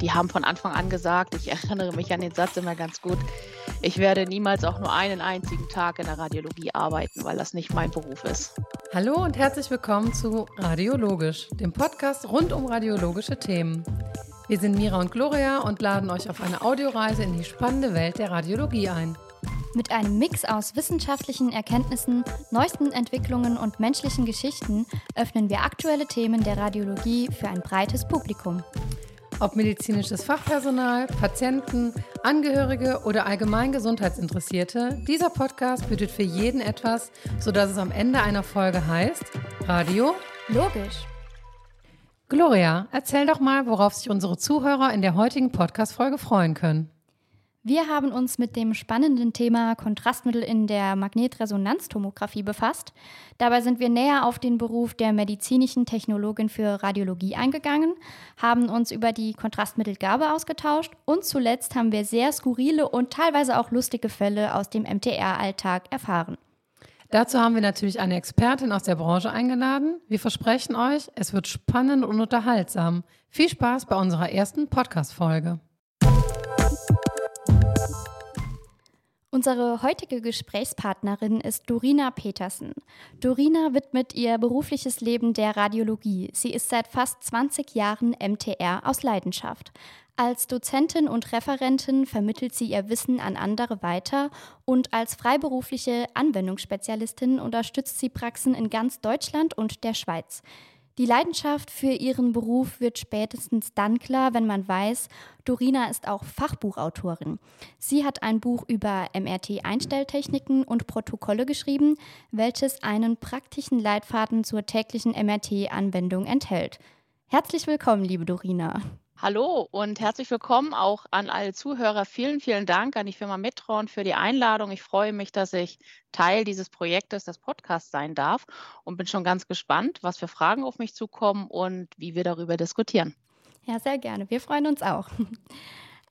die haben von Anfang an gesagt, ich erinnere mich an den Satz immer ganz gut, ich werde niemals auch nur einen einzigen Tag in der Radiologie arbeiten, weil das nicht mein Beruf ist. Hallo und herzlich willkommen zu Radiologisch, dem Podcast rund um radiologische Themen. Wir sind Mira und Gloria und laden euch auf eine Audioreise in die spannende Welt der Radiologie ein. Mit einem Mix aus wissenschaftlichen Erkenntnissen, neuesten Entwicklungen und menschlichen Geschichten öffnen wir aktuelle Themen der Radiologie für ein breites Publikum. Ob medizinisches Fachpersonal, Patienten, Angehörige oder allgemein Gesundheitsinteressierte, dieser Podcast bietet für jeden etwas, sodass es am Ende einer Folge heißt Radio Logisch. Gloria, erzähl doch mal, worauf sich unsere Zuhörer in der heutigen Podcast-Folge freuen können. Wir haben uns mit dem spannenden Thema Kontrastmittel in der Magnetresonanztomographie befasst. Dabei sind wir näher auf den Beruf der medizinischen Technologin für Radiologie eingegangen, haben uns über die Kontrastmittelgabe ausgetauscht und zuletzt haben wir sehr skurrile und teilweise auch lustige Fälle aus dem MTR-Alltag erfahren. Dazu haben wir natürlich eine Expertin aus der Branche eingeladen. Wir versprechen euch, es wird spannend und unterhaltsam. Viel Spaß bei unserer ersten Podcast-Folge. Unsere heutige Gesprächspartnerin ist Dorina Petersen. Dorina widmet ihr berufliches Leben der Radiologie. Sie ist seit fast 20 Jahren MTR aus Leidenschaft. Als Dozentin und Referentin vermittelt sie ihr Wissen an andere weiter und als freiberufliche Anwendungsspezialistin unterstützt sie Praxen in ganz Deutschland und der Schweiz. Die Leidenschaft für ihren Beruf wird spätestens dann klar, wenn man weiß, Dorina ist auch Fachbuchautorin. Sie hat ein Buch über MRT-Einstelltechniken und Protokolle geschrieben, welches einen praktischen Leitfaden zur täglichen MRT-Anwendung enthält. Herzlich willkommen, liebe Dorina. Hallo und herzlich willkommen auch an alle Zuhörer. Vielen, vielen Dank an die Firma Metron für die Einladung. Ich freue mich, dass ich Teil dieses Projektes, des Podcasts sein darf und bin schon ganz gespannt, was für Fragen auf mich zukommen und wie wir darüber diskutieren. Ja, sehr gerne. Wir freuen uns auch.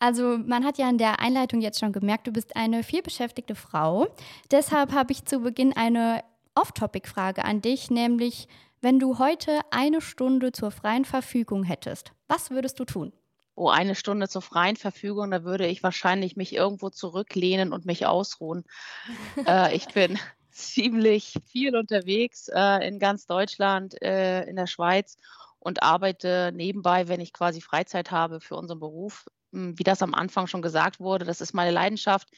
Also man hat ja in der Einleitung jetzt schon gemerkt, du bist eine vielbeschäftigte Frau. Deshalb habe ich zu Beginn eine Off-Topic-Frage an dich, nämlich wenn du heute eine Stunde zur freien Verfügung hättest, was würdest du tun? Oh, eine Stunde zur freien Verfügung, da würde ich wahrscheinlich mich irgendwo zurücklehnen und mich ausruhen. äh, ich bin ziemlich viel unterwegs äh, in ganz Deutschland, äh, in der Schweiz und arbeite nebenbei, wenn ich quasi Freizeit habe für unseren Beruf. Hm, wie das am Anfang schon gesagt wurde, das ist meine Leidenschaft.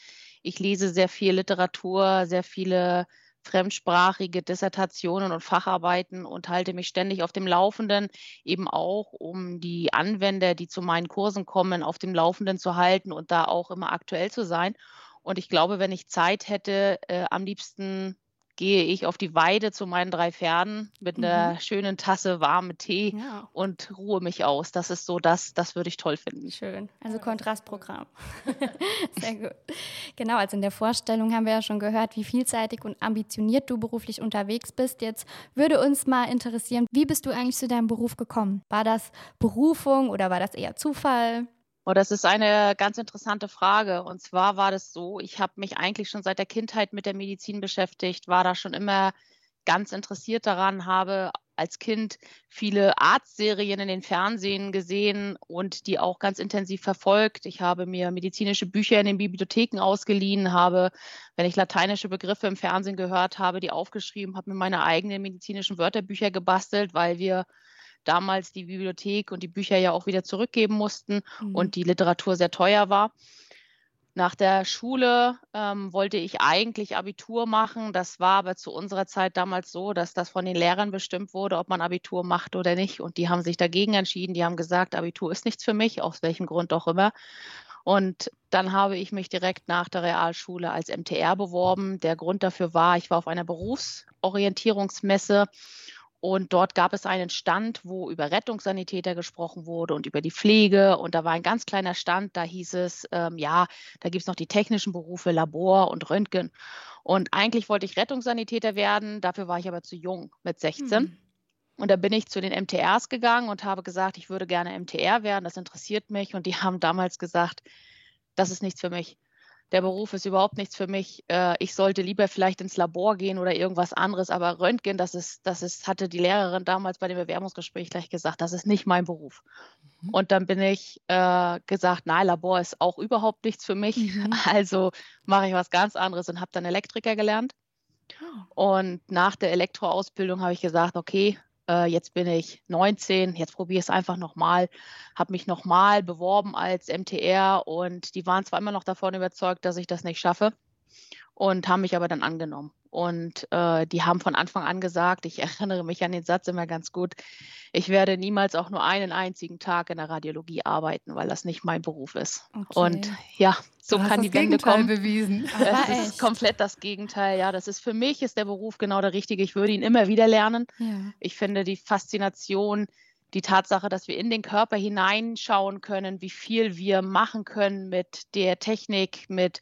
Ich lese sehr viel Literatur, sehr viele fremdsprachige Dissertationen und Facharbeiten und halte mich ständig auf dem Laufenden, eben auch, um die Anwender, die zu meinen Kursen kommen, auf dem Laufenden zu halten und da auch immer aktuell zu sein. Und ich glaube, wenn ich Zeit hätte, äh, am liebsten gehe ich auf die Weide zu meinen drei Pferden mit einer mhm. schönen Tasse warme Tee ja. und ruhe mich aus. Das ist so das, das würde ich toll finden. Schön. Also Kontrastprogramm. Sehr gut. Genau, also in der Vorstellung haben wir ja schon gehört, wie vielseitig und ambitioniert du beruflich unterwegs bist. Jetzt würde uns mal interessieren, wie bist du eigentlich zu deinem Beruf gekommen? War das Berufung oder war das eher Zufall? Oh, das ist eine ganz interessante Frage. Und zwar war das so, ich habe mich eigentlich schon seit der Kindheit mit der Medizin beschäftigt, war da schon immer ganz interessiert daran, habe als Kind viele Arztserien in den Fernsehen gesehen und die auch ganz intensiv verfolgt. Ich habe mir medizinische Bücher in den Bibliotheken ausgeliehen, habe, wenn ich lateinische Begriffe im Fernsehen gehört habe, die aufgeschrieben, habe mir meine eigenen medizinischen Wörterbücher gebastelt, weil wir damals die Bibliothek und die Bücher ja auch wieder zurückgeben mussten mhm. und die Literatur sehr teuer war. Nach der Schule ähm, wollte ich eigentlich Abitur machen. Das war aber zu unserer Zeit damals so, dass das von den Lehrern bestimmt wurde, ob man Abitur macht oder nicht. Und die haben sich dagegen entschieden. Die haben gesagt, Abitur ist nichts für mich, aus welchem Grund auch immer. Und dann habe ich mich direkt nach der Realschule als MTR beworben. Der Grund dafür war, ich war auf einer Berufsorientierungsmesse und dort gab es einen Stand, wo über Rettungssanitäter gesprochen wurde und über die Pflege. Und da war ein ganz kleiner Stand, da hieß es, ähm, ja, da gibt es noch die technischen Berufe, Labor und Röntgen. Und eigentlich wollte ich Rettungssanitäter werden, dafür war ich aber zu jung mit 16. Hm. Und da bin ich zu den MTRs gegangen und habe gesagt, ich würde gerne MTR werden, das interessiert mich. Und die haben damals gesagt, das ist nichts für mich der Beruf ist überhaupt nichts für mich. Äh, ich sollte lieber vielleicht ins Labor gehen oder irgendwas anderes, aber Röntgen, das ist, das ist, hatte die Lehrerin damals bei dem Bewerbungsgespräch gleich gesagt, das ist nicht mein Beruf. Mhm. Und dann bin ich äh, gesagt, nein, Labor ist auch überhaupt nichts für mich. Mhm. Also mache ich was ganz anderes und habe dann Elektriker gelernt. Oh. Und nach der Elektroausbildung habe ich gesagt, okay, äh, jetzt bin ich 19, jetzt probiere ich es einfach nochmal. Habe mich nochmal beworben als MTR und die waren zwar immer noch davon überzeugt, dass ich das nicht schaffe und haben mich aber dann angenommen. Und äh, die haben von Anfang an gesagt, ich erinnere mich an den Satz immer ganz gut, ich werde niemals auch nur einen einzigen Tag in der Radiologie arbeiten, weil das nicht mein Beruf ist. Okay. Und ja, so du kann die Wende Gegenteil kommen. bewiesen. Das ist komplett das Gegenteil. Ja, das ist für mich ist der Beruf genau der richtige. Ich würde ihn immer wieder lernen. Ja. Ich finde die Faszination, die Tatsache, dass wir in den Körper hineinschauen können, wie viel wir machen können mit der Technik, mit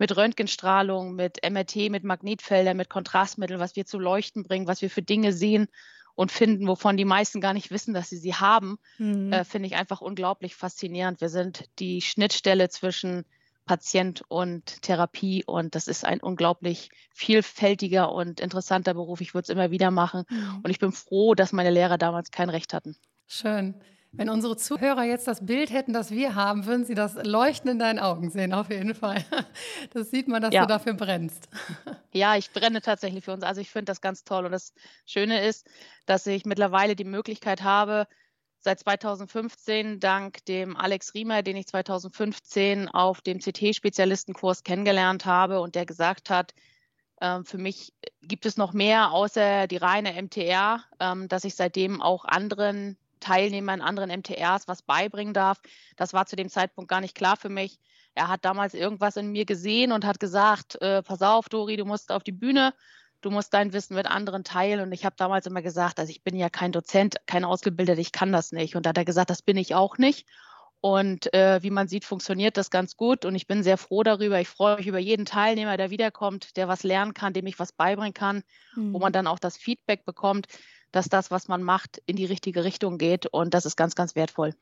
mit Röntgenstrahlung, mit MRT, mit Magnetfeldern, mit Kontrastmitteln, was wir zu leuchten bringen, was wir für Dinge sehen und finden, wovon die meisten gar nicht wissen, dass sie sie haben, mhm. äh, finde ich einfach unglaublich faszinierend. Wir sind die Schnittstelle zwischen Patient und Therapie und das ist ein unglaublich vielfältiger und interessanter Beruf. Ich würde es immer wieder machen mhm. und ich bin froh, dass meine Lehrer damals kein Recht hatten. Schön. Wenn unsere Zuhörer jetzt das Bild hätten, das wir haben, würden sie das Leuchten in deinen Augen sehen, auf jeden Fall. Das sieht man, dass ja. du dafür brennst. Ja, ich brenne tatsächlich für uns. Also ich finde das ganz toll. Und das Schöne ist, dass ich mittlerweile die Möglichkeit habe, seit 2015 dank dem Alex Riemer, den ich 2015 auf dem CT-Spezialistenkurs kennengelernt habe und der gesagt hat, ähm, für mich gibt es noch mehr außer die reine MTR, ähm, dass ich seitdem auch anderen Teilnehmern, anderen MTRs was beibringen darf. Das war zu dem Zeitpunkt gar nicht klar für mich. Er hat damals irgendwas in mir gesehen und hat gesagt, äh, pass auf, Dori, du musst auf die Bühne, du musst dein Wissen mit anderen teilen. Und ich habe damals immer gesagt, also ich bin ja kein Dozent, kein Ausgebildeter, ich kann das nicht. Und da hat er gesagt, das bin ich auch nicht. Und äh, wie man sieht, funktioniert das ganz gut. Und ich bin sehr froh darüber. Ich freue mich über jeden Teilnehmer, der wiederkommt, der was lernen kann, dem ich was beibringen kann, mhm. wo man dann auch das Feedback bekommt dass das, was man macht, in die richtige Richtung geht. Und das ist ganz, ganz wertvoll.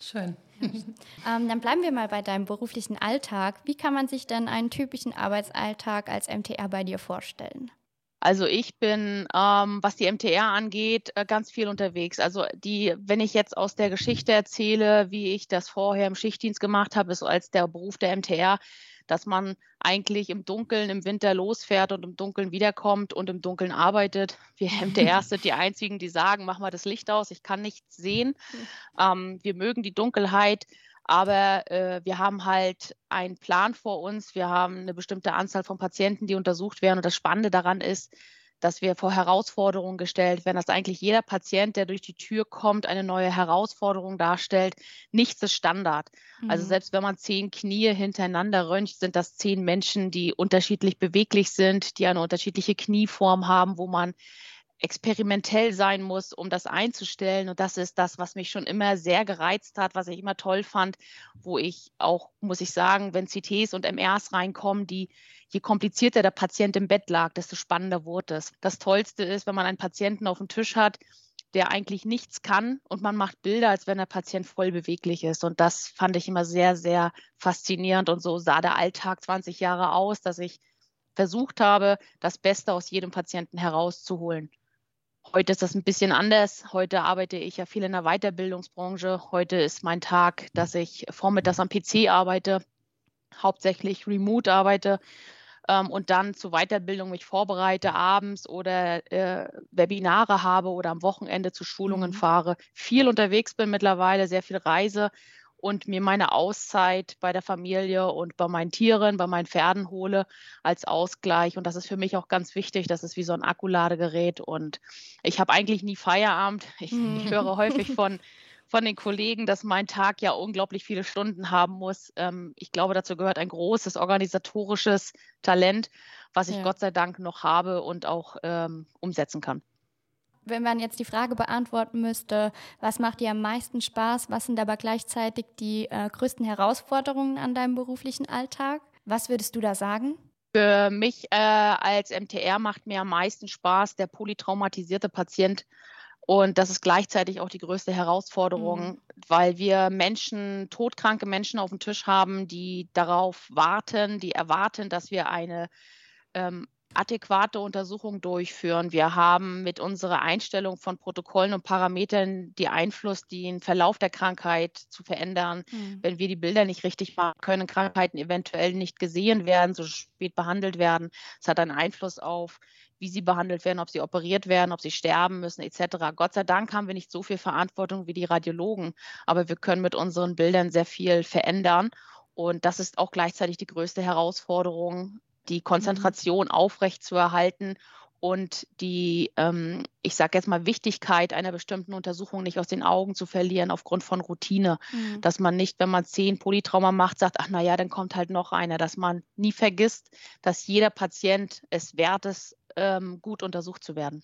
Schön. ähm, dann bleiben wir mal bei deinem beruflichen Alltag. Wie kann man sich denn einen typischen Arbeitsalltag als MTR bei dir vorstellen? Also ich bin, ähm, was die MTR angeht, äh, ganz viel unterwegs. Also die, wenn ich jetzt aus der Geschichte erzähle, wie ich das vorher im Schichtdienst gemacht habe, so als der Beruf der MTR, dass man eigentlich im Dunkeln im Winter losfährt und im Dunkeln wiederkommt und im Dunkeln arbeitet. Wir MTRs sind die einzigen, die sagen, mach mal das Licht aus, ich kann nichts sehen. Ähm, wir mögen die Dunkelheit, aber äh, wir haben halt einen Plan vor uns. Wir haben eine bestimmte Anzahl von Patienten, die untersucht werden. Und das Spannende daran ist, dass wir vor Herausforderungen gestellt werden, dass eigentlich jeder Patient, der durch die Tür kommt, eine neue Herausforderung darstellt. Nichts ist Standard. Also mhm. Also selbst wenn man zehn Knie hintereinander röntgt, sind das zehn Menschen, die unterschiedlich beweglich sind, die eine unterschiedliche Knieform haben, wo man experimentell sein muss, um das einzustellen. Und das ist das, was mich schon immer sehr gereizt hat, was ich immer toll fand, wo ich auch, muss ich sagen, wenn CTs und MRs reinkommen, die je komplizierter der Patient im Bett lag, desto spannender wurde es. Das Tollste ist, wenn man einen Patienten auf dem Tisch hat, der eigentlich nichts kann und man macht Bilder, als wenn der Patient voll beweglich ist. Und das fand ich immer sehr, sehr faszinierend. Und so sah der Alltag 20 Jahre aus, dass ich versucht habe, das Beste aus jedem Patienten herauszuholen. Heute ist das ein bisschen anders. Heute arbeite ich ja viel in der Weiterbildungsbranche. Heute ist mein Tag, dass ich vormittags am PC arbeite, hauptsächlich remote arbeite ähm, und dann zur Weiterbildung mich vorbereite abends oder äh, Webinare habe oder am Wochenende zu Schulungen mhm. fahre, viel unterwegs bin mittlerweile, sehr viel reise und mir meine Auszeit bei der Familie und bei meinen Tieren, bei meinen Pferden hole als Ausgleich. Und das ist für mich auch ganz wichtig. Das ist wie so ein Akkuladegerät. Und ich habe eigentlich nie Feierabend. Ich, ich höre häufig von von den Kollegen, dass mein Tag ja unglaublich viele Stunden haben muss. Ähm, ich glaube, dazu gehört ein großes organisatorisches Talent, was ich ja. Gott sei Dank noch habe und auch ähm, umsetzen kann. Wenn man jetzt die Frage beantworten müsste, was macht dir am meisten Spaß, was sind aber gleichzeitig die äh, größten Herausforderungen an deinem beruflichen Alltag, was würdest du da sagen? Für mich äh, als MTR macht mir am meisten Spaß der polytraumatisierte Patient, Und das ist gleichzeitig auch die größte Herausforderung, mhm. weil wir Menschen, todkranke Menschen auf dem Tisch haben, die darauf warten, die erwarten, dass wir eine ähm, adäquate Untersuchung durchführen. Wir haben mit unserer Einstellung von Protokollen und Parametern die Einfluss, den Verlauf der Krankheit zu verändern. Mhm. Wenn wir die Bilder nicht richtig machen, können Krankheiten eventuell nicht gesehen werden, so spät behandelt werden. Es hat einen Einfluss auf, wie sie behandelt werden, ob sie operiert werden, ob sie sterben müssen, etc. Gott sei Dank haben wir nicht so viel Verantwortung wie die Radiologen, aber wir können mit unseren Bildern sehr viel verändern. Und das ist auch gleichzeitig die größte Herausforderung, die mhm. Konzentration mhm. aufrechtzuerhalten und die, ähm, ich sage jetzt mal, Wichtigkeit einer bestimmten Untersuchung nicht aus den Augen zu verlieren aufgrund von Routine. Mhm. Dass man nicht, wenn man zehn Polytrauma macht, sagt, ach naja, dann kommt halt noch einer. Dass man nie vergisst, dass jeder Patient es wert ist, ähm, gut untersucht zu werden.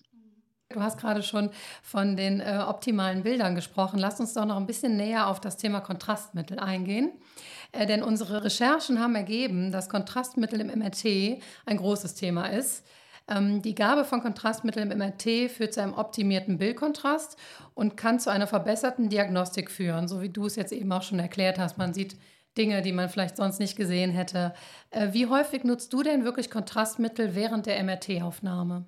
Du hast gerade schon von den äh, optimalen Bildern gesprochen. Lass uns doch noch ein bisschen näher auf das Thema Kontrastmittel eingehen. Äh, denn unsere Recherchen haben ergeben, dass Kontrastmittel im MRT ein großes Thema ist. Ähm, die Gabe von Kontrastmitteln im MRT führt zu einem optimierten Bildkontrast und kann zu einer verbesserten Diagnostik führen, so wie du es jetzt eben auch schon erklärt hast. Man sieht Dinge, die man vielleicht sonst nicht gesehen hätte. Äh, wie häufig nutzt du denn wirklich Kontrastmittel während der MRT-Aufnahme?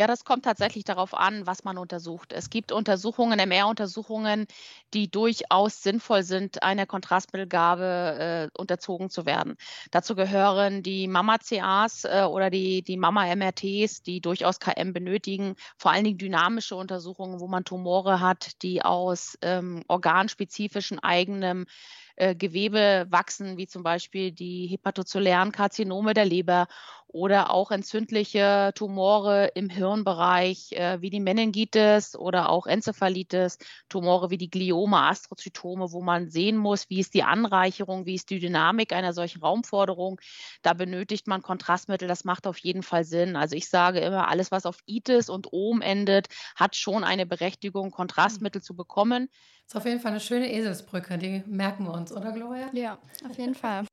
Ja, das kommt tatsächlich darauf an, was man untersucht. Es gibt Untersuchungen, MR-Untersuchungen, die durchaus sinnvoll sind, einer Kontrastmittelgabe äh, unterzogen zu werden. Dazu gehören die Mama-CAs äh, oder die, die Mama-MRTs, die durchaus KM benötigen, vor allen Dingen dynamische Untersuchungen, wo man Tumore hat, die aus ähm, organspezifischen eigenem äh, Gewebe wachsen, wie zum Beispiel die hepatozellären Karzinome der Leber oder auch entzündliche Tumore im Hirnbereich, äh, wie die Meningitis oder auch Enzephalitis, Tumore wie die Gliome, Astrozytome, wo man sehen muss, wie ist die Anreicherung, wie ist die Dynamik einer solchen Raumforderung. Da benötigt man Kontrastmittel, das macht auf jeden Fall Sinn. Also ich sage immer, alles, was auf Itis und Ohm endet, hat schon eine Berechtigung, Kontrastmittel zu bekommen. Das ist auf jeden Fall eine schöne Eselsbrücke, die merken wir uns, oder Gloria? Ja, auf jeden Fall.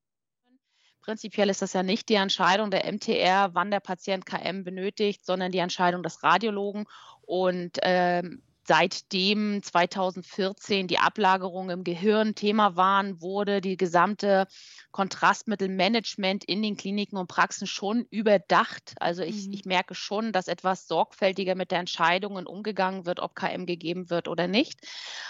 Prinzipiell ist das ja nicht die Entscheidung der MTR, wann der Patient KM benötigt, sondern die Entscheidung des Radiologen. Und ähm, seitdem 2014 die Ablagerung im Gehirn Thema waren, wurde die gesamte Kontrastmittelmanagement in den Kliniken und Praxen schon überdacht. Also ich, mhm. ich merke schon, dass etwas sorgfältiger mit der Entscheidung umgegangen wird, ob KM gegeben wird oder nicht.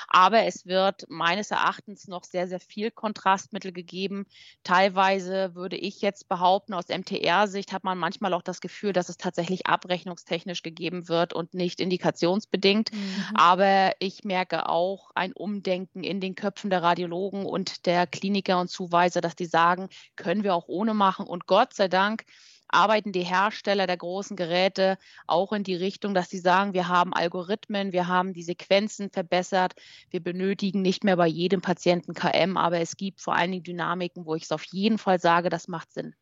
Aber es wird meines Erachtens noch sehr, sehr viel Kontrastmittel gegeben. Teilweise würde ich jetzt behaupten, aus MTR-Sicht hat man manchmal auch das Gefühl, dass es tatsächlich abrechnungstechnisch gegeben wird und nicht indikationsbedingt. Mhm. Mhm. Aber ich merke auch ein Umdenken in den Köpfen der Radiologen und der Kliniker und Zuweiser, dass die sagen, können wir auch ohne machen. Und Gott sei Dank arbeiten die Hersteller der großen Geräte auch in die Richtung, dass sie sagen, wir haben Algorithmen, wir haben die Sequenzen verbessert, wir benötigen nicht mehr bei jedem Patienten KM, aber es gibt vor allen Dingen Dynamiken, wo ich es auf jeden Fall sage, das macht Sinn.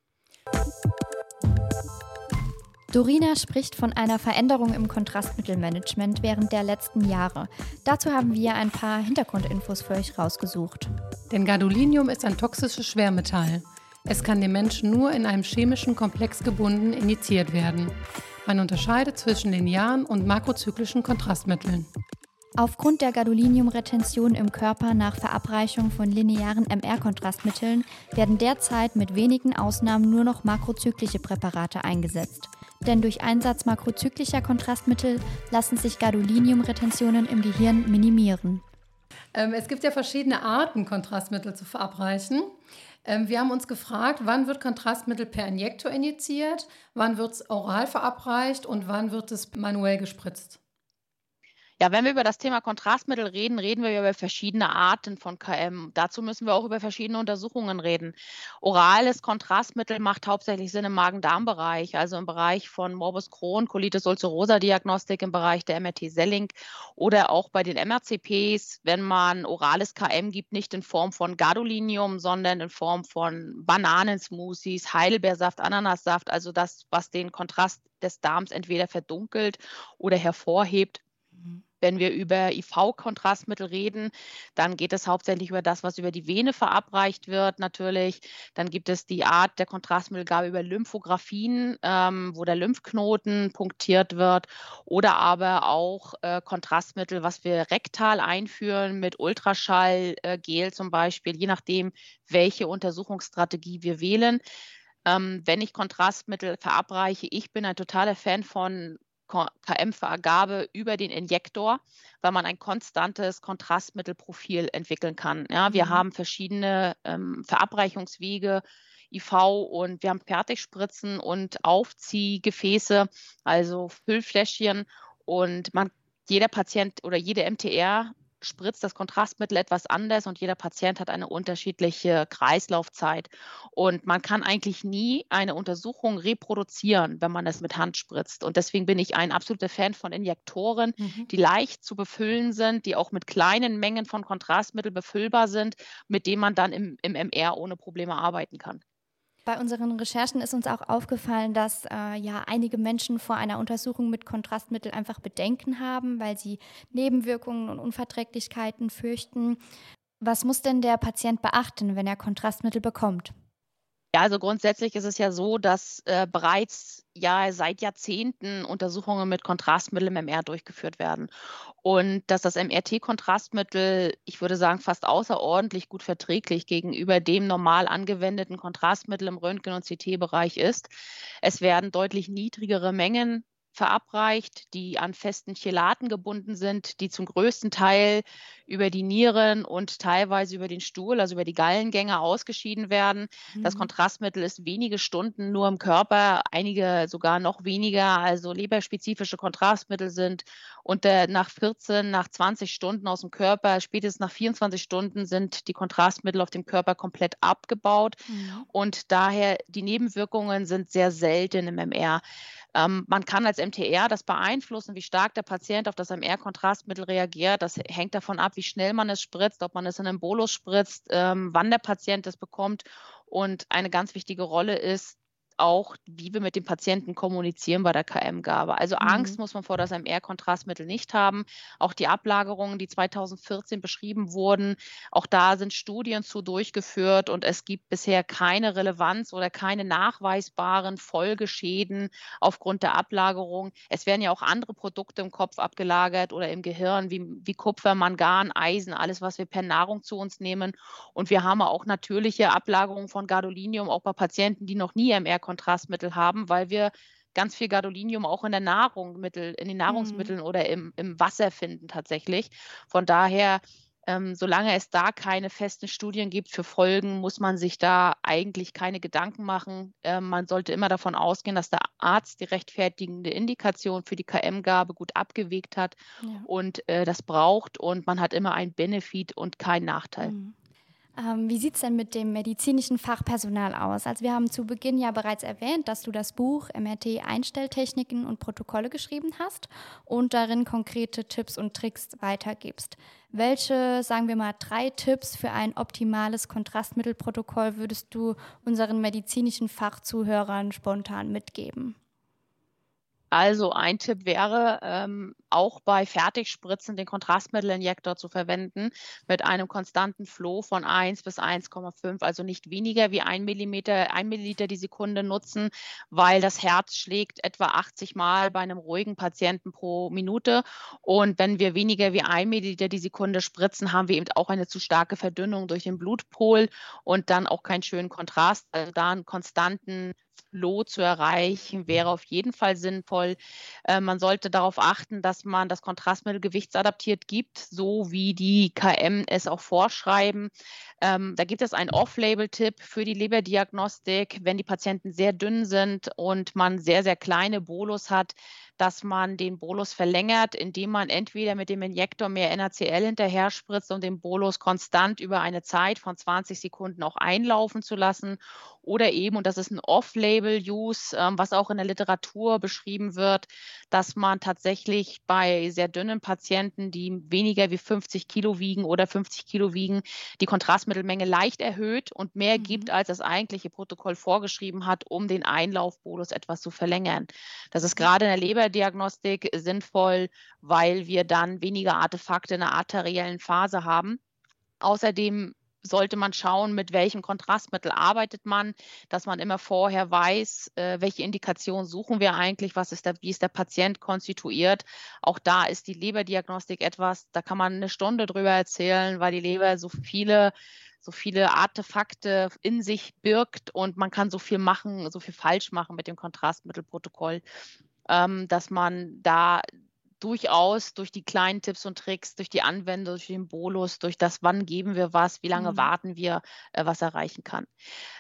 Dorina spricht von einer Veränderung im Kontrastmittelmanagement während der letzten Jahre. Dazu haben wir ein paar Hintergrundinfos für euch rausgesucht. Denn Gadolinium ist ein toxisches Schwermetall. Es kann dem Menschen nur in einem chemischen Komplex gebunden injiziert werden. Man unterscheidet zwischen linearen und makrozyklischen Kontrastmitteln. Aufgrund der Gadoliniumretention im Körper nach Verabreichung von linearen MR-Kontrastmitteln werden derzeit mit wenigen Ausnahmen nur noch makrozyklische Präparate eingesetzt denn durch Einsatz makrozyklischer Kontrastmittel lassen sich Gadoliniumretentionen im Gehirn minimieren. Ähm, es gibt ja verschiedene Arten, Kontrastmittel zu verabreichen. Ähm, wir haben uns gefragt, wann wird Kontrastmittel per Injektor injiziert, wann wird es oral verabreicht und wann wird es manuell gespritzt. Ja, wenn wir über das Thema Kontrastmittel reden, reden wir über verschiedene Arten von KM. Dazu müssen wir auch über verschiedene Untersuchungen reden. Orales Kontrastmittel macht hauptsächlich Sinn im Magen-Darm-Bereich, also im Bereich von Morbus Crohn, Colitis ulcerosa Diagnostik, im Bereich der MRT-Selling oder auch bei den MRCPs, wenn man orales KM gibt, nicht in Form von Gadolinium, sondern in Form von Bananensmoothies, Heidelbeersaft, Ananassaft, also das, was den Kontrast des Darms entweder verdunkelt oder hervorhebt Wenn wir über IV-Kontrastmittel reden, dann geht es hauptsächlich über das, was über die Vene verabreicht wird, natürlich. Dann gibt es die Art der Kontrastmittelgabe über Lymphographien, ähm, wo der Lymphknoten punktiert wird, oder aber auch äh, Kontrastmittel, was wir rektal einführen mit Ultraschallgel äh, zum Beispiel, je nachdem, welche Untersuchungsstrategie wir wählen. Ähm, wenn ich Kontrastmittel verabreiche, ich bin ein totaler Fan von KM-Vergabe über den Injektor, weil man ein konstantes Kontrastmittelprofil entwickeln kann. Ja, wir mhm. haben verschiedene ähm, Verabreichungswege, IV und wir haben Fertigspritzen und Aufziehgefäße, also Füllfläschchen und man jeder Patient oder jede MTR spritzt das Kontrastmittel etwas anders und jeder Patient hat eine unterschiedliche Kreislaufzeit. Und man kann eigentlich nie eine Untersuchung reproduzieren, wenn man es mit Hand spritzt. Und deswegen bin ich ein absoluter Fan von Injektoren, mhm. die leicht zu befüllen sind, die auch mit kleinen Mengen von Kontrastmittel befüllbar sind, mit denen man dann im, im MR ohne Probleme arbeiten kann. Bei unseren Recherchen ist uns auch aufgefallen, dass äh, ja einige Menschen vor einer Untersuchung mit Kontrastmittel einfach Bedenken haben, weil sie Nebenwirkungen und Unverträglichkeiten fürchten. Was muss denn der Patient beachten, wenn er Kontrastmittel bekommt? Ja, also grundsätzlich ist es ja so, dass äh, bereits ja seit Jahrzehnten Untersuchungen mit Kontrastmitteln im MR durchgeführt werden und dass das MRT-Kontrastmittel, ich würde sagen, fast außerordentlich gut verträglich gegenüber dem normal angewendeten Kontrastmittel im Röntgen- und CT-Bereich ist. Es werden deutlich niedrigere Mengen verabreicht, die an festen Chelaten gebunden sind, die zum größten Teil über die Nieren und teilweise über den Stuhl, also über die Gallengänge ausgeschieden werden. Mhm. Das Kontrastmittel ist wenige Stunden nur im Körper, einige sogar noch weniger, also leberspezifische Kontrastmittel sind und äh, nach 14, nach 20 Stunden aus dem Körper, spätestens nach 24 Stunden sind die Kontrastmittel auf dem Körper komplett abgebaut mhm. und daher die Nebenwirkungen sind sehr selten im MR. Ähm, man kann als MTR das beeinflussen, wie stark der Patient auf das MR-Kontrastmittel reagiert. Das hängt davon ab, wie schnell man es spritzt, ob man es in einem Bolus spritzt, ähm, wann der Patient es bekommt. Und eine ganz wichtige Rolle ist, auch, wie wir mit dem Patienten kommunizieren bei der KM-Gabe. Also mhm. Angst muss man vor das MR-Kontrastmittel nicht haben. Auch die Ablagerungen, die 2014 beschrieben wurden, auch da sind Studien zu durchgeführt und es gibt bisher keine Relevanz oder keine nachweisbaren Folgeschäden aufgrund der Ablagerung. Es werden ja auch andere Produkte im Kopf abgelagert oder im Gehirn, wie, wie Kupfer, Mangan, Eisen, alles, was wir per Nahrung zu uns nehmen. Und wir haben auch natürliche Ablagerungen von Gadolinium, auch bei Patienten, die noch nie MR Kontrastmittel haben, weil wir ganz viel Gadolinium auch in der Nahrungsmittel, in den Nahrungsmitteln mhm. oder im, im Wasser finden tatsächlich. Von daher, ähm, solange es da keine festen Studien gibt für Folgen, muss man sich da eigentlich keine Gedanken machen. Ähm, man sollte immer davon ausgehen, dass der Arzt die rechtfertigende Indikation für die KM-Gabe gut abgewegt hat ja. und äh, das braucht und man hat immer einen Benefit und keinen Nachteil. Mhm. Ähm, wie sieht es denn mit dem medizinischen Fachpersonal aus? Also wir haben zu Beginn ja bereits erwähnt, dass du das Buch MRT Einstelltechniken und Protokolle geschrieben hast und darin konkrete Tipps und Tricks weitergibst. Welche, sagen wir mal, drei Tipps für ein optimales Kontrastmittelprotokoll würdest du unseren medizinischen Fachzuhörern spontan mitgeben? Also ein Tipp wäre, ähm, auch bei Fertigspritzen den Kontrastmittelinjektor zu verwenden mit einem konstanten Flow von 1 bis 1,5, also nicht weniger wie 1 Millimeter, 1 Milliliter die Sekunde nutzen, weil das Herz schlägt etwa 80 Mal bei einem ruhigen Patienten pro Minute. Und wenn wir weniger wie 1 Milliliter die Sekunde spritzen, haben wir eben auch eine zu starke Verdünnung durch den Blutpol und dann auch keinen schönen Kontrast. Also da einen konstanten Flow zu erreichen, wäre auf jeden Fall sinnvoll. Äh, man sollte darauf achten, dass man das Kontrastmittel gewichtsadaptiert gibt, so wie die KM es auch vorschreiben. Ähm, da gibt es einen Off-Label-Tipp für die Leberdiagnostik, wenn die Patienten sehr dünn sind und man sehr, sehr kleine Bolus hat, dass man den Bolus verlängert, indem man entweder mit dem Injektor mehr NaCl hinterher spritzt, um den Bolus konstant über eine Zeit von 20 Sekunden auch einlaufen zu lassen. Oder eben, und das ist ein Off-Label-Use, ähm, was auch in der Literatur beschrieben wird, dass man tatsächlich bei sehr dünnen Patienten, die weniger wie 50 Kilo wiegen oder 50 Kilo wiegen, die Kontrastmittelmenge leicht erhöht und mehr mhm. gibt, als das eigentliche Protokoll vorgeschrieben hat, um den Einlaufbolus etwas zu verlängern. Das ist gerade in der Leber Leberdiagnostik sinnvoll, weil wir dann weniger Artefakte in der arteriellen Phase haben. Außerdem sollte man schauen, mit welchem Kontrastmittel arbeitet man, dass man immer vorher weiß, äh, welche Indikation suchen wir eigentlich, was ist der, wie ist der Patient konstituiert. Auch da ist die Leberdiagnostik etwas, da kann man eine Stunde drüber erzählen, weil die Leber so viele so viele Artefakte in sich birgt und man kann so viel machen, so viel falsch machen mit dem Kontrastmittelprotokoll, ähm, dass man da durchaus durch die kleinen Tipps und Tricks, durch die Anwendung, durch den Bolus, durch das, wann geben wir was, wie lange mhm. warten wir, äh, was erreichen kann.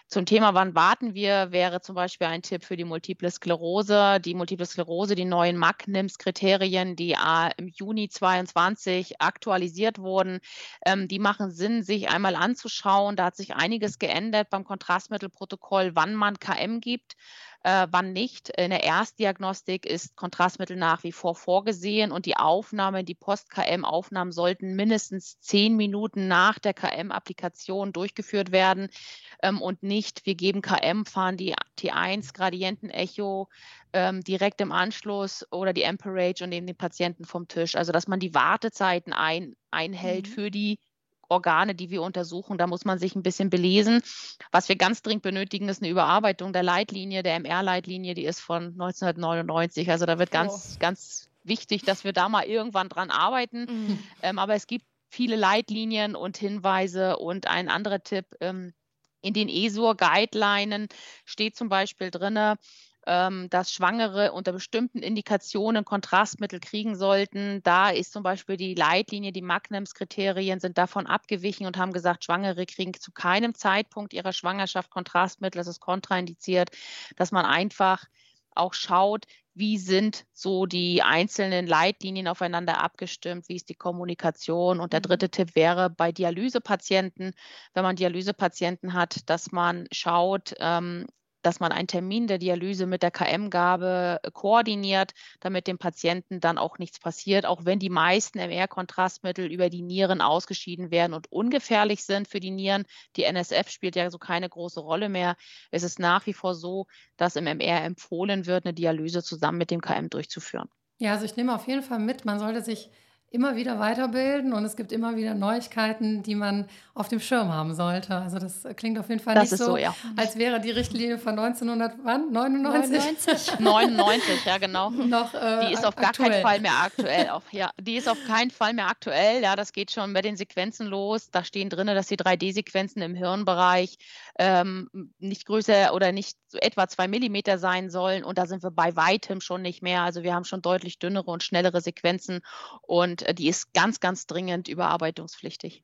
Zum Thema, wann warten wir, wäre zum Beispiel ein Tipp für die Multiple Sklerose. Die Multiple Sklerose, die neuen MAC-NIMS-Kriterien, die äh, im Juni 22 aktualisiert wurden, ähm, die machen Sinn, sich einmal anzuschauen. Da hat sich einiges geändert beim Kontrastmittelprotokoll, wann man KM gibt äh, wann nicht. In der Erstdiagnostik ist Kontrastmittel nach wie vor vorgesehen und die Aufnahme, die Post-KM-Aufnahmen sollten mindestens zehn Minuten nach der KM-Applikation durchgeführt werden ähm, und nicht, wir geben KM, fahren die T1 Gradientenecho ähm, direkt im Anschluss oder die Amperage und nehmen den Patienten vom Tisch. Also dass man die Wartezeiten ein, einhält mhm. für die Organe, die wir untersuchen. Da muss man sich ein bisschen belesen. Was wir ganz dringend benötigen, ist eine Überarbeitung der Leitlinie, der MR-Leitlinie, die ist von 1999. Also da wird ganz, oh. ganz wichtig, dass wir da mal irgendwann dran arbeiten. Mhm. Ähm, aber es gibt viele Leitlinien und Hinweise und ein anderer Tipp. Ähm, in den ESUR-Guidelines steht zum Beispiel drin, dass Schwangere unter bestimmten Indikationen Kontrastmittel kriegen sollten. Da ist zum Beispiel die Leitlinie, die Magnems-Kriterien sind davon abgewichen und haben gesagt, Schwangere kriegen zu keinem Zeitpunkt ihrer Schwangerschaft Kontrastmittel. Das ist kontraindiziert, dass man einfach auch schaut, wie sind so die einzelnen Leitlinien aufeinander abgestimmt, wie ist die Kommunikation. Und der mhm. dritte Tipp wäre bei Dialysepatienten, wenn man Dialysepatienten hat, dass man schaut, ähm, dass man einen Termin der Dialyse mit der KM-Gabe äh, koordiniert, damit dem Patienten dann auch nichts passiert, auch wenn die meisten MR-Kontrastmittel über die Nieren ausgeschieden werden und ungefährlich sind für die Nieren. Die NSF spielt ja so keine große Rolle mehr. Es ist nach wie vor so, dass im MR empfohlen wird, eine Dialyse zusammen mit dem KM durchzuführen. Ja, also ich nehme auf jeden Fall mit, man sollte sich immer wieder weiterbilden und es gibt immer wieder Neuigkeiten, die man auf dem Schirm haben sollte. Also das klingt auf jeden Fall das nicht so, so ja. als wäre die Richtlinie von 1999. 99, ja genau. Noch, äh, die ist auf aktuell. gar keinen Fall mehr aktuell. Auf, ja, die ist auf keinen Fall mehr aktuell. Ja, das geht schon bei den Sequenzen los. Da stehen drin, dass die 3D-Sequenzen im Hirnbereich ähm, nicht größer oder nicht so etwa zwei Millimeter sein sollen. Und da sind wir bei weitem schon nicht mehr. Also wir haben schon deutlich dünnere und schnellere Sequenzen und äh, die ist ganz, ganz dringend überarbeitungspflichtig.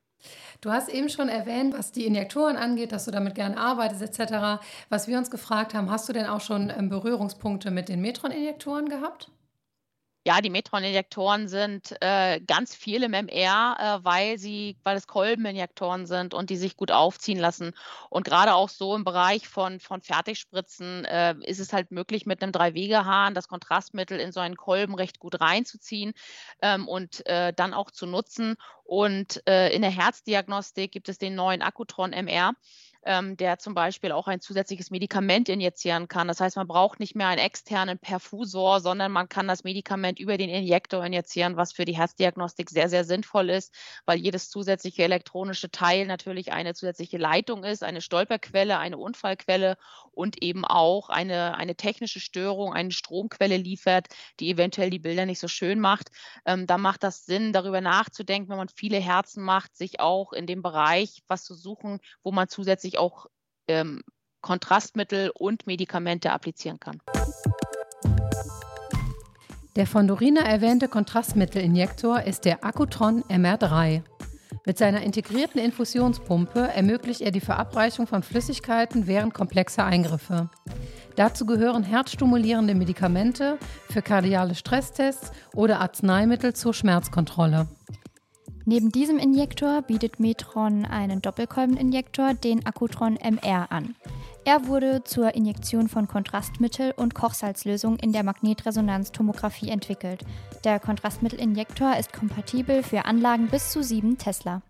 Du hast eben schon erwähnt, was die Injektoren angeht, dass du damit gerne arbeitest etc. Was wir uns gefragt haben, hast du denn auch schon ähm, Berührungspunkte mit den Metron-Injektoren gehabt? Ja, die Metron-Injektoren sind äh, ganz viel im MR, äh, weil sie, weil es Kolbeninjektoren sind und die sich gut aufziehen lassen. Und gerade auch so im Bereich von, von Fertigspritzen äh, ist es halt möglich, mit einem Drei-Wege-Hahn das Kontrastmittel in so einen Kolben recht gut reinzuziehen ähm, und äh, dann auch zu nutzen. Und äh, in der Herzdiagnostik gibt es den neuen Accutron MR ähm, der zum Beispiel auch ein zusätzliches Medikament injizieren kann. Das heißt, man braucht nicht mehr einen externen Perfusor, sondern man kann das Medikament über den Injektor injizieren, was für die Herzdiagnostik sehr, sehr sinnvoll ist, weil jedes zusätzliche elektronische Teil natürlich eine zusätzliche Leitung ist, eine Stolperquelle, eine Unfallquelle und eben auch eine, eine technische Störung, eine Stromquelle liefert, die eventuell die Bilder nicht so schön macht. Ähm, da macht das Sinn, darüber nachzudenken, wenn man viele Herzen macht, sich auch in dem Bereich was zu suchen, wo man zusätzlich zusätzlich auch ähm, Kontrastmittel und Medikamente applizieren kann. Der von Dorina erwähnte Kontrastmittelinjektor ist der Accutron MR3. Mit seiner integrierten Infusionspumpe ermöglicht er die Verabreichung von Flüssigkeiten während komplexer Eingriffe. Dazu gehören herzstimulierende Medikamente für kardiale Stresstests oder Arzneimittel zur Schmerzkontrolle. Neben diesem Injektor bietet Metron einen Doppelkolbeninjektor, den Accutron MR, an. Er wurde zur Injektion von Kontrastmittel und Kochsalzlösung in der Magnetresonanztomographie entwickelt. Der Kontrastmittelinjektor ist kompatibel für Anlagen bis zu 7 Tesla.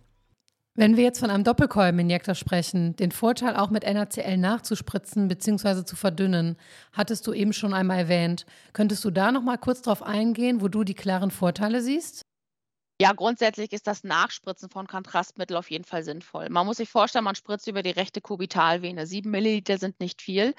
Wenn wir jetzt von einem Doppelkolbeninjektor sprechen, den Vorteil auch mit NaCl nachzuspritzen bzw. zu verdünnen, hattest du eben schon einmal erwähnt. Könntest du da noch mal kurz drauf eingehen, wo du die klaren Vorteile siehst? Ja, grundsätzlich ist das Nachspritzen von Kontrastmittel auf jeden Fall sinnvoll. Man muss sich vorstellen, man spritzt über die rechte Kubitalvene. Sieben Milliliter sind nicht viel.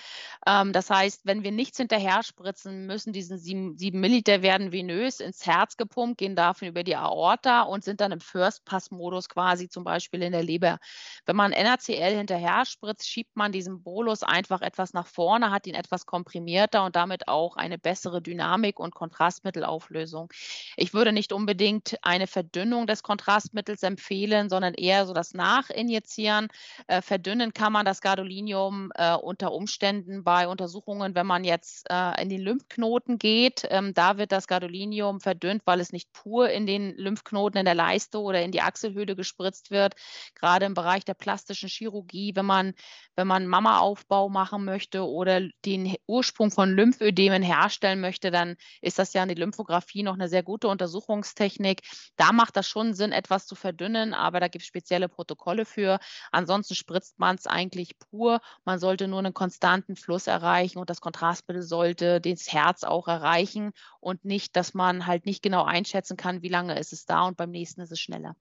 Ähm, das heißt, wenn wir nichts hinterher spritzen, müssen diese sieben, sieben Milliliter werden venös ins Herz gepumpt, gehen dafür über die Aorta und sind dann im First-Pass-Modus quasi zum Beispiel in der Leber. Wenn man NaCl hinterher spritzt, schiebt man diesen Bolus einfach etwas nach vorne, hat ihn etwas komprimierter und damit auch eine bessere Dynamik und Kontrastmittelauflösung. Ich würde nicht unbedingt eine Verdünnung des Kontrastmittels empfehlen, sondern eher so das Nachinjizieren. Äh, verdünnen kann man das Gadolinium äh, unter Umständen bei Untersuchungen, wenn man jetzt äh, in den Lymphknoten geht. Ähm, da wird das Gadolinium verdünnt, weil es nicht pur in den Lymphknoten in der Leiste oder in die Achselhöhle gespritzt wird. Gerade im Bereich der plastischen Chirurgie, wenn man, wenn man Mama-Aufbau machen möchte oder den Ursprung von Lymphödemen herstellen möchte, dann ist das ja in die Lymphographie noch eine sehr gute Untersuchungstechnik da macht das schon Sinn, etwas zu verdünnen, aber da gibt es spezielle Protokolle für. Ansonsten spritzt man es eigentlich pur. Man sollte nur einen konstanten Fluss erreichen und das Kontrastmittel sollte das Herz auch erreichen und nicht, dass man halt nicht genau einschätzen kann, wie lange ist es da und beim nächsten ist es schneller.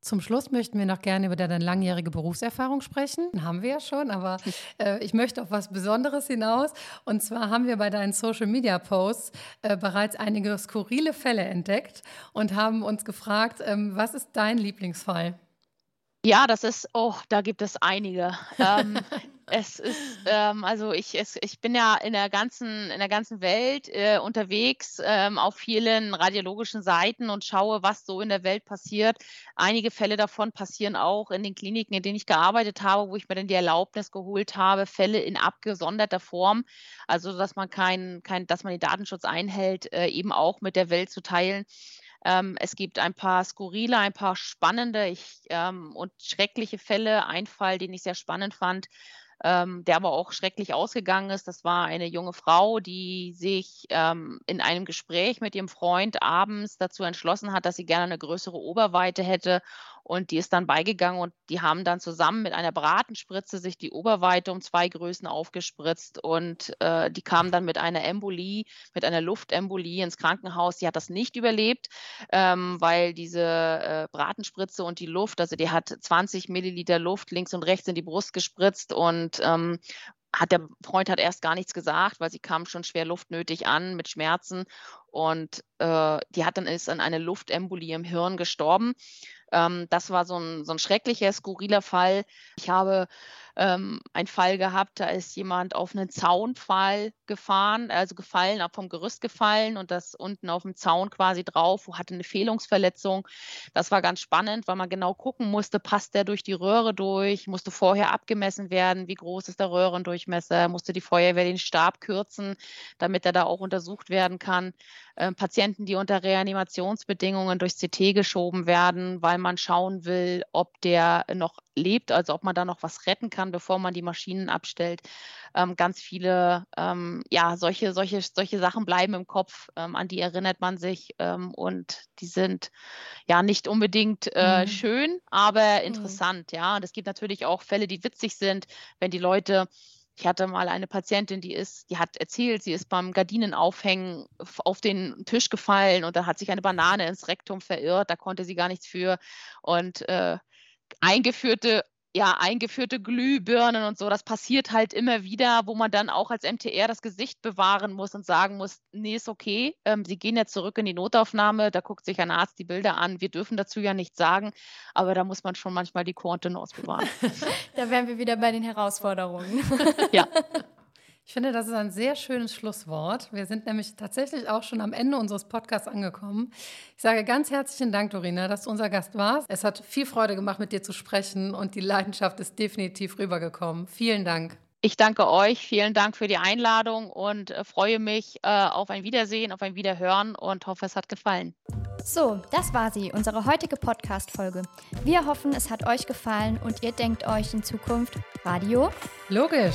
Zum Schluss möchten wir noch gerne über deine langjährige Berufserfahrung sprechen. Haben wir ja schon, aber äh, ich möchte auf was Besonderes hinaus. Und zwar haben wir bei deinen Social Media Posts äh, bereits einige skurrile Fälle entdeckt und haben uns gefragt, ähm, was ist dein Lieblingsfall? Ja, das ist, oh, da gibt es einige. ähm, es ist, ähm, also ich, es, ich bin ja in der ganzen, in der ganzen Welt äh, unterwegs ähm, auf vielen radiologischen Seiten und schaue, was so in der Welt passiert. Einige Fälle davon passieren auch in den Kliniken, in denen ich gearbeitet habe, wo ich mir dann die Erlaubnis geholt habe, Fälle in abgesonderter Form, also dass man kein, kein, dass man den Datenschutz einhält, äh, eben auch mit der Welt zu teilen. Ähm, es gibt ein paar skurrile, ein paar spannende ich, ähm, und schreckliche Fälle. Ein Fall, den ich sehr spannend fand, ähm, der aber auch schrecklich ausgegangen ist. Das war eine junge Frau, die sich ähm, in einem Gespräch mit ihrem Freund abends dazu entschlossen hat, dass sie gerne eine größere Oberweite hätte und die ist dann beigegangen und die haben dann zusammen mit einer Bratenspritze sich die Oberweite um zwei Größen aufgespritzt und äh, die kam dann mit einer Embolie, mit einer Luftembolie ins Krankenhaus. Sie hat das nicht überlebt, ähm, weil diese äh, Bratenspritze und die Luft, also die hat 20 Milliliter Luft links und rechts in die Brust gespritzt und ähm, hat der Freund hat erst gar nichts gesagt, weil sie kam schon schwer luftnötig an mit Schmerzen und äh, die hat dann ist an eine Luftembolie im Hirn gestorben. Ähm, das war so ein, so ein schrecklicher, skurriler Fall. Ich habe ähm, einen Fall gehabt, da ist jemand auf einen Zaunpfahl gefahren, also gefallen, ab vom Gerüst gefallen und das unten auf dem Zaun quasi drauf, hatte eine Fehlungsverletzung. Das war ganz spannend, weil man genau gucken musste, passt der durch die Röhre durch, musste vorher abgemessen werden, wie groß ist der Röhrendurchmesser, musste die Feuerwehr den Stab kürzen, damit er da auch untersucht werden kann. Ähm, Patienten, die unter Reanimationsbedingungen durchs CT geschoben werden, weil man schauen will, ob der noch lebt, also ob man da noch was retten kann, bevor man die Maschinen abstellt. Ähm, ganz viele, ähm, ja, solche, solche, solche Sachen bleiben im Kopf, ähm, an die erinnert man sich ähm, und die sind ja nicht unbedingt äh, mhm. schön, aber mhm. interessant, mhm. ja. Und es gibt natürlich auch Fälle, die witzig sind, wenn die Leute ich hatte mal eine Patientin, die ist, die hat erzählt, sie ist beim Gardinenaufhängen auf den Tisch gefallen und da hat sich eine Banane ins Rektum verirrt, da konnte sie gar nichts für. Und äh, eingeführte ja, eingeführte Glühbirnen und so, das passiert halt immer wieder, wo man dann auch als MTR das Gesicht bewahren muss und sagen muss, nee, ist okay, ähm, Sie gehen jetzt zurück in die Notaufnahme, da guckt sich ein Arzt die Bilder an, wir dürfen dazu ja nichts sagen, aber da muss man schon manchmal die Kontenance bewahren. da wären wir wieder bei den Herausforderungen. ja. Ich finde, das ist ein sehr schönes Schlusswort. Wir sind nämlich tatsächlich auch schon am Ende unseres Podcasts angekommen. Ich sage ganz herzlichen Dank, Dorina, dass du unser Gast warst. Es hat viel Freude gemacht, mit dir zu sprechen und die Leidenschaft ist definitiv rübergekommen. Vielen Dank. Ich danke euch, vielen Dank für die Einladung und äh, freue mich äh, auf ein Wiedersehen, auf ein Wiederhören und hoffe, es hat gefallen. So, das war sie, unsere heutige Podcast-Folge. Wir hoffen, es hat euch gefallen und ihr denkt euch in Zukunft Radio logisch.